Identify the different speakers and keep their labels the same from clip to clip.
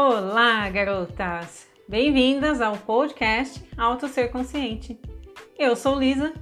Speaker 1: Olá, garotas! Bem-vindas ao podcast Auto Ser Consciente. Eu sou Lisa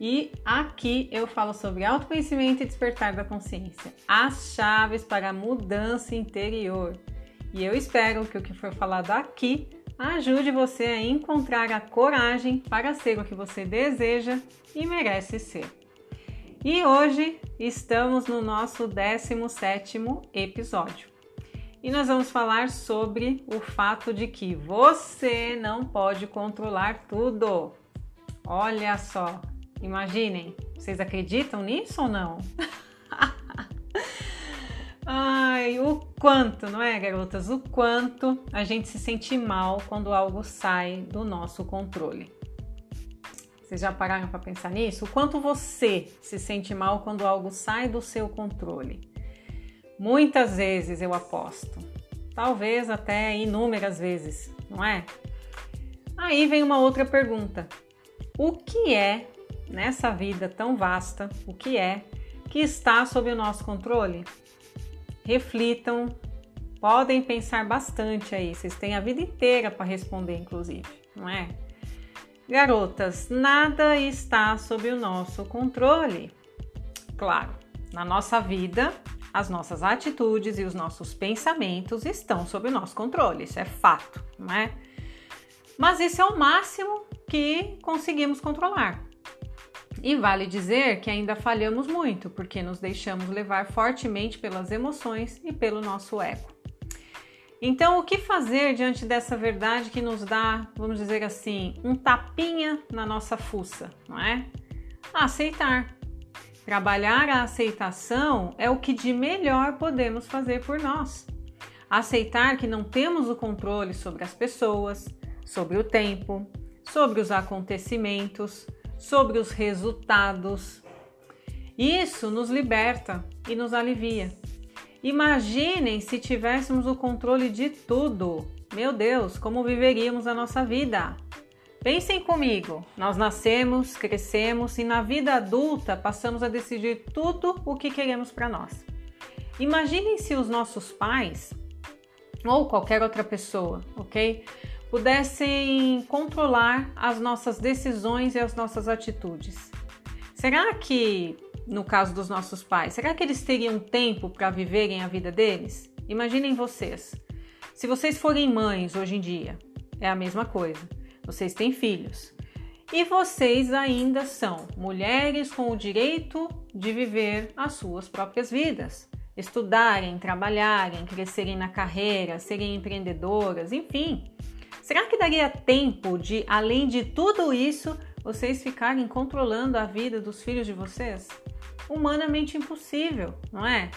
Speaker 1: e aqui eu falo sobre autoconhecimento e despertar da consciência, as chaves para a mudança interior. E eu espero que o que for falado aqui ajude você a encontrar a coragem para ser o que você deseja e merece ser. E hoje estamos no nosso 17º episódio e nós vamos falar sobre o fato de que você não pode controlar tudo. Olha só, imaginem, vocês acreditam nisso ou não? Ai, o quanto, não é, garotas? O quanto a gente se sente mal quando algo sai do nosso controle. Vocês já pararam para pensar nisso? O quanto você se sente mal quando algo sai do seu controle? Muitas vezes eu aposto, talvez até inúmeras vezes, não é? Aí vem uma outra pergunta: o que é nessa vida tão vasta, o que é que está sob o nosso controle? Reflitam, podem pensar bastante aí, vocês têm a vida inteira para responder, inclusive, não é? Garotas, nada está sob o nosso controle. Claro, na nossa vida as nossas atitudes e os nossos pensamentos estão sob o nosso controle, isso é fato, não é? Mas isso é o máximo que conseguimos controlar. E vale dizer que ainda falhamos muito, porque nos deixamos levar fortemente pelas emoções e pelo nosso ego. Então, o que fazer diante dessa verdade que nos dá, vamos dizer assim, um tapinha na nossa fuça, não é? Aceitar, Trabalhar a aceitação é o que de melhor podemos fazer por nós. Aceitar que não temos o controle sobre as pessoas, sobre o tempo, sobre os acontecimentos, sobre os resultados. Isso nos liberta e nos alivia. Imaginem se tivéssemos o controle de tudo. Meu Deus, como viveríamos a nossa vida? Pensem comigo, nós nascemos, crescemos e na vida adulta passamos a decidir tudo o que queremos para nós. Imaginem se os nossos pais ou qualquer outra pessoa, ok? Pudessem controlar as nossas decisões e as nossas atitudes. Será que, no caso dos nossos pais, será que eles teriam tempo para viverem a vida deles? Imaginem vocês. Se vocês forem mães hoje em dia, é a mesma coisa vocês têm filhos. E vocês ainda são mulheres com o direito de viver as suas próprias vidas, estudarem, trabalharem, crescerem na carreira, serem empreendedoras, enfim. Será que daria tempo de, além de tudo isso, vocês ficarem controlando a vida dos filhos de vocês? Humanamente impossível, não é?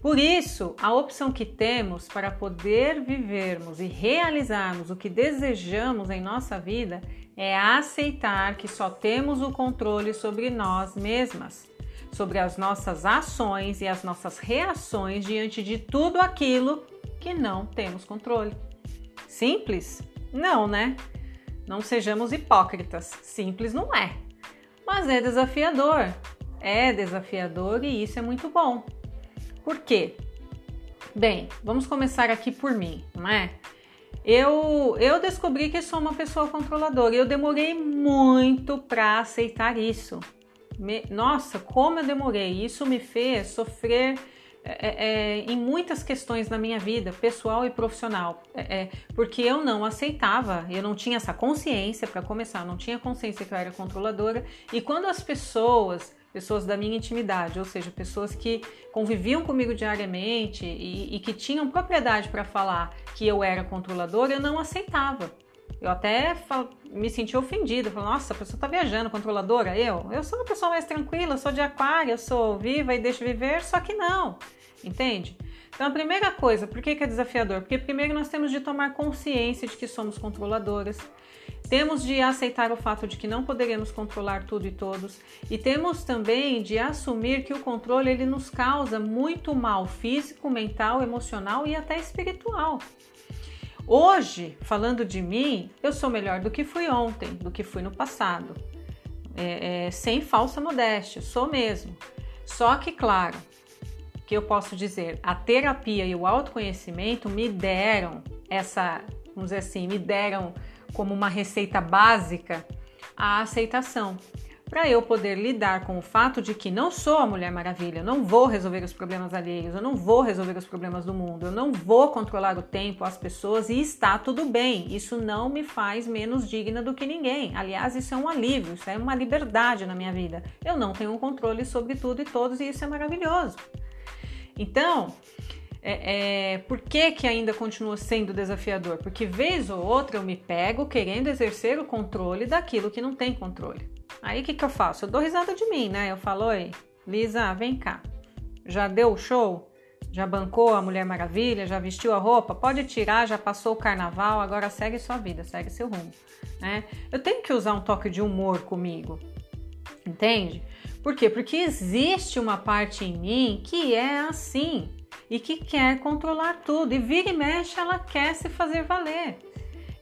Speaker 1: Por isso, a opção que temos para poder vivermos e realizarmos o que desejamos em nossa vida é aceitar que só temos o controle sobre nós mesmas, sobre as nossas ações e as nossas reações diante de tudo aquilo que não temos controle. Simples? Não, né? Não sejamos hipócritas. Simples não é. Mas é desafiador. É desafiador e isso é muito bom. Por quê? Bem, vamos começar aqui por mim, não é? Eu, eu descobri que sou uma pessoa controladora e eu demorei muito para aceitar isso. Me, nossa, como eu demorei! Isso me fez sofrer é, é, é em muitas questões na minha vida, pessoal e profissional, é, é porque eu não aceitava, eu não tinha essa consciência para começar, não tinha consciência que eu era controladora. E quando as pessoas pessoas da minha intimidade, ou seja, pessoas que conviviam comigo diariamente e, e que tinham propriedade para falar que eu era controladora, eu não aceitava. Eu até me senti ofendida, falei, nossa, a pessoa está viajando, controladora, eu? Eu sou uma pessoa mais tranquila, sou de aquário, sou viva e deixo viver, só que não, entende? Então, a primeira coisa, por que, que é desafiador? Porque primeiro nós temos de tomar consciência de que somos controladoras, temos de aceitar o fato de que não poderemos controlar tudo e todos e temos também de assumir que o controle ele nos causa muito mal físico, mental, emocional e até espiritual. Hoje, falando de mim, eu sou melhor do que fui ontem, do que fui no passado. É, é, sem falsa modéstia, sou mesmo. Só que, claro, que eu posso dizer, a terapia e o autoconhecimento me deram essa, vamos dizer assim, me deram como uma receita básica a aceitação para eu poder lidar com o fato de que não sou a Mulher Maravilha, não vou resolver os problemas alheios, eu não vou resolver os problemas do mundo, eu não vou controlar o tempo, as pessoas e está tudo bem. Isso não me faz menos digna do que ninguém. Aliás, isso é um alívio, isso é uma liberdade na minha vida. Eu não tenho um controle sobre tudo e todos e isso é maravilhoso. Então, é, é, por que, que ainda continua sendo desafiador? Porque vez ou outra eu me pego querendo exercer o controle daquilo que não tem controle. Aí o que, que eu faço? Eu dou risada de mim, né? Eu falo, oi, Lisa, vem cá. Já deu o show? Já bancou a Mulher Maravilha? Já vestiu a roupa? Pode tirar, já passou o carnaval, agora segue sua vida, segue seu rumo. Né? Eu tenho que usar um toque de humor comigo, entende? Por quê? Porque existe uma parte em mim que é assim e que quer controlar tudo, e vira e mexe ela quer se fazer valer.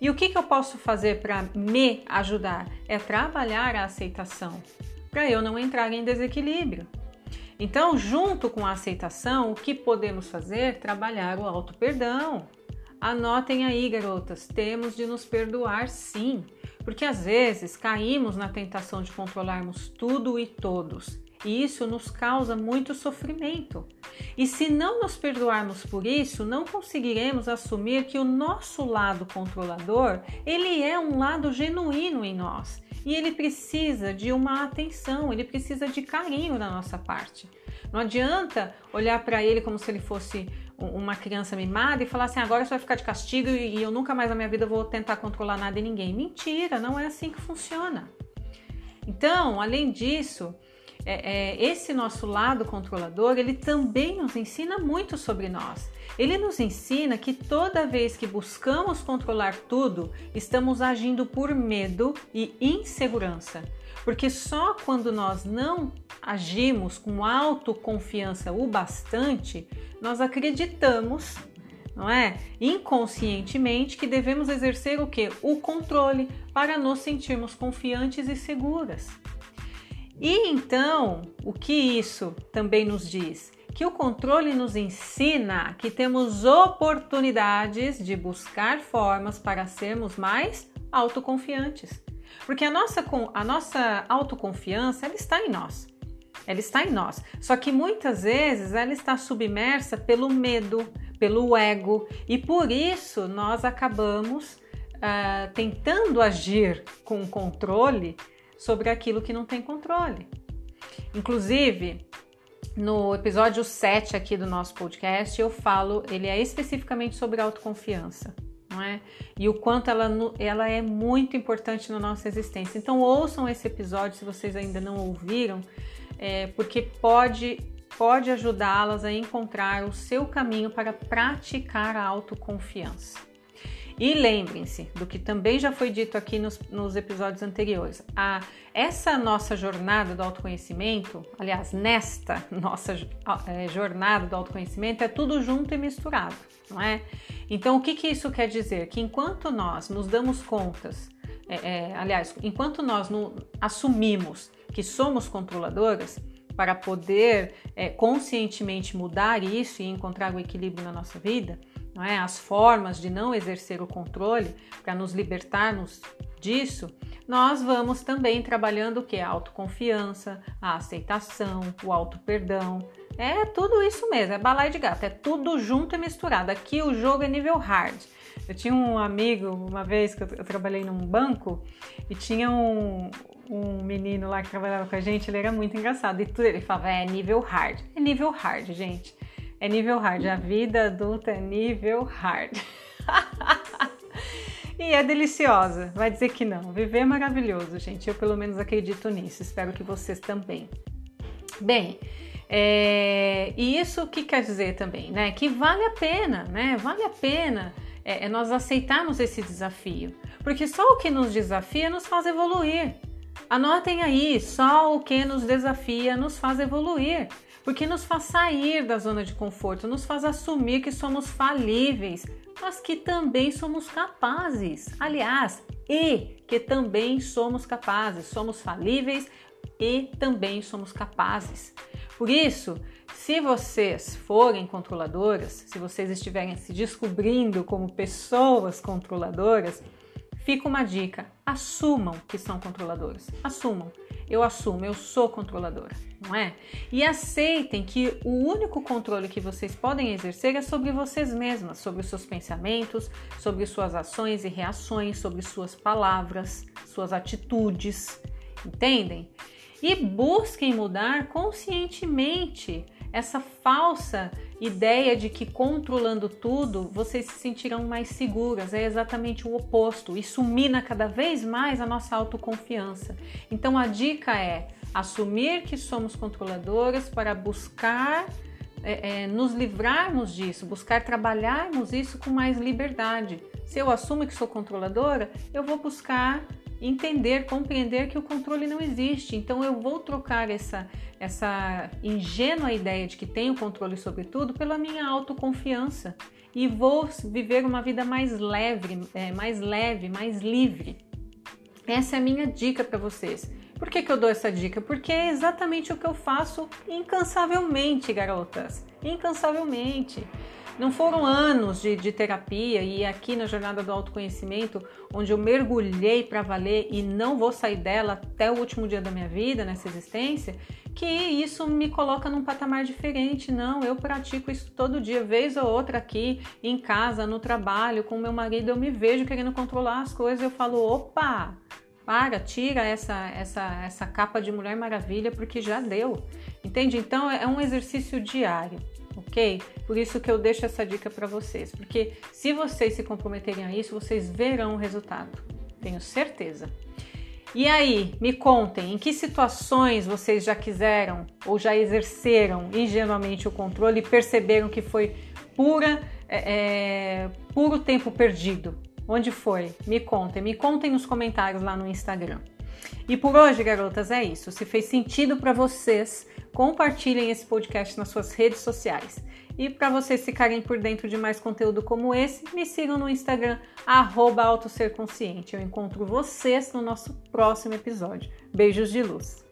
Speaker 1: E o que, que eu posso fazer para me ajudar? É trabalhar a aceitação, para eu não entrar em desequilíbrio. Então, junto com a aceitação, o que podemos fazer? Trabalhar o auto-perdão. Anotem aí, garotas, temos de nos perdoar sim, porque às vezes caímos na tentação de controlarmos tudo e todos e isso nos causa muito sofrimento. E se não nos perdoarmos por isso, não conseguiremos assumir que o nosso lado controlador, ele é um lado genuíno em nós e ele precisa de uma atenção, ele precisa de carinho da nossa parte. Não adianta olhar para ele como se ele fosse uma criança mimada e falar assim: agora você vai ficar de castigo e eu nunca mais na minha vida vou tentar controlar nada e ninguém. Mentira, não é assim que funciona. Então, além disso, é, é, esse nosso lado controlador, ele também nos ensina muito sobre nós. Ele nos ensina que toda vez que buscamos controlar tudo, estamos agindo por medo e insegurança. Porque só quando nós não agimos com autoconfiança o bastante, nós acreditamos, não é? Inconscientemente que devemos exercer o que? O controle para nos sentirmos confiantes e seguras. E então, o que isso também nos diz? Que o controle nos ensina que temos oportunidades de buscar formas para sermos mais autoconfiantes. Porque a nossa, a nossa autoconfiança ela está em nós. Ela está em nós. Só que muitas vezes ela está submersa pelo medo, pelo ego, e por isso nós acabamos uh, tentando agir com controle sobre aquilo que não tem controle. Inclusive, no episódio 7 aqui do nosso podcast, eu falo, ele é especificamente sobre autoconfiança, não é? E o quanto ela, ela é muito importante na nossa existência. Então, ouçam esse episódio se vocês ainda não ouviram, é, porque pode, pode ajudá-las a encontrar o seu caminho para praticar a autoconfiança. E lembrem-se do que também já foi dito aqui nos, nos episódios anteriores. A, essa nossa jornada do autoconhecimento, aliás, nesta nossa é, jornada do autoconhecimento, é tudo junto e misturado, não é? Então, o que, que isso quer dizer? Que enquanto nós nos damos contas, é, é, aliás, enquanto nós assumimos que somos controladoras, para poder é, conscientemente mudar isso e encontrar o equilíbrio na nossa vida, é? as formas de não exercer o controle para nos libertarmos disso, nós vamos também trabalhando o que? A autoconfiança, a aceitação, o auto-perdão. É tudo isso mesmo, é balai de gato, é tudo junto e misturado. Aqui o jogo é nível hard. Eu tinha um amigo, uma vez que eu, eu trabalhei num banco, e tinha um, um menino lá que trabalhava com a gente, ele era muito engraçado. E tudo ele falava, é nível hard. É nível hard, gente é nível hard. A vida adulta é nível hard. e é deliciosa. Vai dizer que não. Viver é maravilhoso, gente. Eu pelo menos acredito nisso. Espero que vocês também. Bem, é, e isso o que quer dizer também, né? Que vale a pena, né? Vale a pena é, é nós aceitarmos esse desafio, porque só o que nos desafia nos faz evoluir. Anotem aí, só o que nos desafia nos faz evoluir porque nos faz sair da zona de conforto, nos faz assumir que somos falíveis, mas que também somos capazes. Aliás, e que também somos capazes, somos falíveis e também somos capazes. Por isso, se vocês forem controladoras, se vocês estiverem se descobrindo como pessoas controladoras, fica uma dica: assumam que são controladoras. Assumam. Eu assumo, eu sou controladora, não é? E aceitem que o único controle que vocês podem exercer é sobre vocês mesmas, sobre os seus pensamentos, sobre suas ações e reações, sobre suas palavras, suas atitudes. Entendem? E busquem mudar conscientemente essa falsa ideia de que controlando tudo vocês se sentirão mais seguras. É exatamente o oposto. Isso mina cada vez mais a nossa autoconfiança. Então a dica é assumir que somos controladoras para buscar é, é, nos livrarmos disso, buscar trabalharmos isso com mais liberdade. Se eu assumo que sou controladora, eu vou buscar entender, compreender que o controle não existe. Então eu vou trocar essa essa ingênua ideia de que tenho controle sobre tudo pela minha autoconfiança e vou viver uma vida mais leve, é, mais leve, mais livre. Essa é a minha dica para vocês. Por que, que eu dou essa dica? Porque é exatamente o que eu faço incansavelmente, garotas. Incansavelmente. Não foram anos de, de terapia e aqui na jornada do autoconhecimento, onde eu mergulhei para valer e não vou sair dela até o último dia da minha vida, nessa existência, que isso me coloca num patamar diferente. Não, eu pratico isso todo dia, vez ou outra aqui, em casa, no trabalho, com meu marido, eu me vejo querendo controlar as coisas, eu falo, opa, para, tira essa, essa, essa capa de Mulher Maravilha, porque já deu. Entende? Então é um exercício diário ok? Por isso que eu deixo essa dica para vocês, porque se vocês se comprometerem a isso, vocês verão o resultado, tenho certeza. E aí, me contem, em que situações vocês já quiseram ou já exerceram ingenuamente o controle e perceberam que foi pura, é, é, puro tempo perdido? Onde foi? Me contem, me contem nos comentários lá no Instagram. E por hoje, garotas, é isso. Se fez sentido para vocês, compartilhem esse podcast nas suas redes sociais. E para vocês ficarem por dentro de mais conteúdo como esse, me sigam no Instagram, @autoserconsciente. Eu encontro vocês no nosso próximo episódio. Beijos de luz!